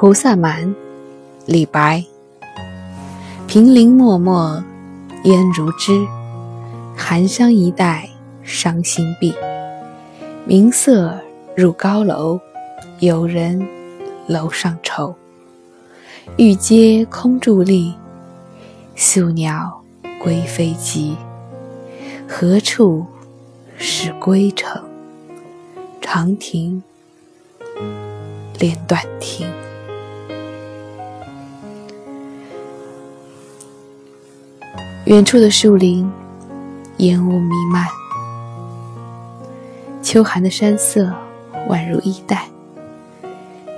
菩萨蛮，李白。平林漠漠烟如织，寒山一带伤心碧。明色入高楼，有人楼上愁。玉阶空伫立，宿鸟归飞急。何处是归程？长亭连断亭。远处的树林，烟雾弥漫，秋寒的山色宛如衣带，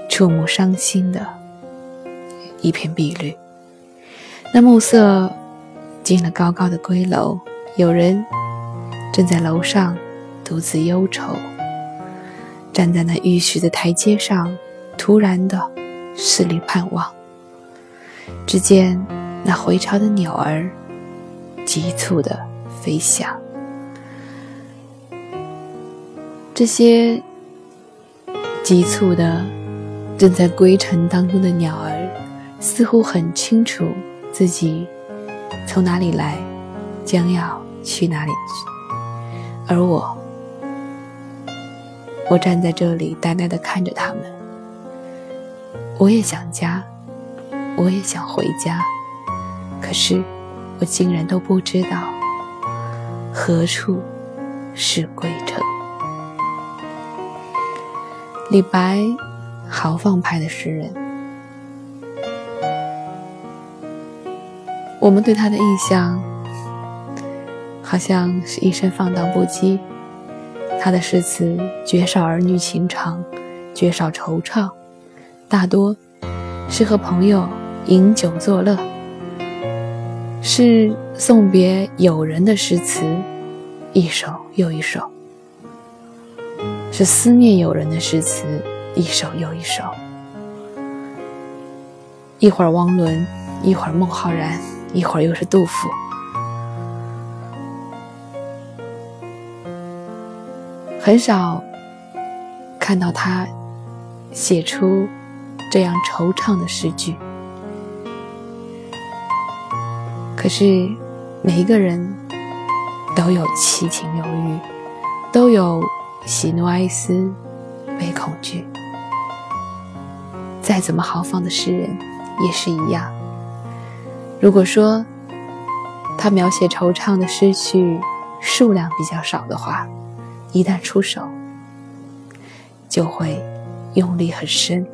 触目伤心的一片碧绿。那暮色进了高高的归楼，有人正在楼上独自忧愁，站在那玉石的台阶上，突然的四里盼望，只见那回巢的鸟儿。急促的飞翔，这些急促的正在归程当中的鸟儿，似乎很清楚自己从哪里来，将要去哪里去。而我，我站在这里呆呆的看着他们。我也想家，我也想回家，可是。我竟然都不知道何处是归程。李白，豪放派的诗人，我们对他的印象好像是一生放荡不羁。他的诗词绝少儿女情长，绝少惆怅，大多是和朋友饮酒作乐。是送别友人的诗词，一首又一首；是思念友人的诗词，一首又一首。一会儿汪伦，一会儿孟浩然，一会儿又是杜甫。很少看到他写出这样惆怅的诗句。可是，每一个人都有七情六欲，都有喜怒哀思、悲恐惧。再怎么豪放的诗人，也是一样。如果说他描写惆怅的诗句数量比较少的话，一旦出手，就会用力很深。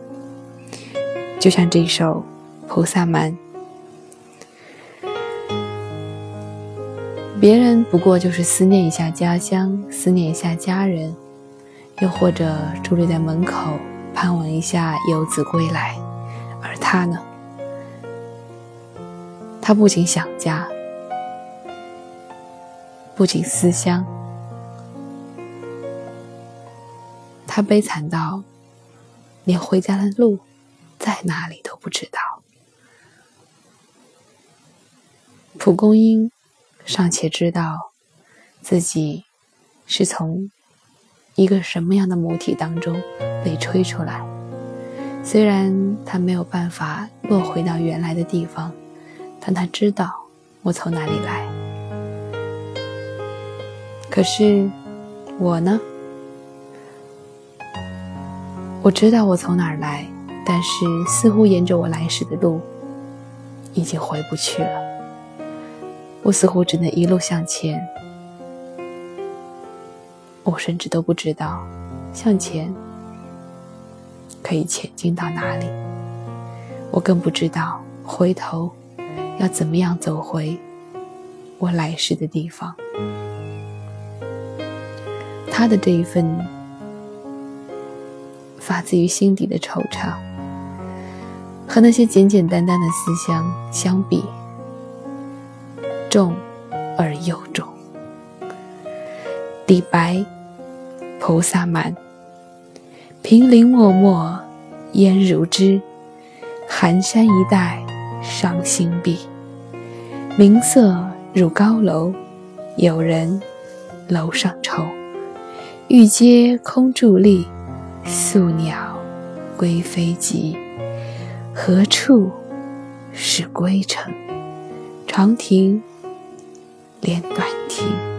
就像这首《菩萨蛮》。别人不过就是思念一下家乡，思念一下家人，又或者伫立在门口盼望一下游子归来，而他呢？他不仅想家，不仅思乡，他悲惨到连回家的路在哪里都不知道。蒲公英。尚且知道自己是从一个什么样的母体当中被吹出来，虽然他没有办法落回到原来的地方，但他知道我从哪里来。可是我呢？我知道我从哪儿来，但是似乎沿着我来时的路已经回不去了。我似乎只能一路向前，我甚至都不知道向前可以前进到哪里，我更不知道回头要怎么样走回我来时的地方。他的这一份发自于心底的惆怅，和那些简简单单的思乡相比。重而又重。李白，菩萨蛮。平林漠漠烟如织，寒山一带伤心碧。明色入高楼，有人楼上愁。玉阶空伫立，宿鸟归飞急。何处是归程？长亭点短停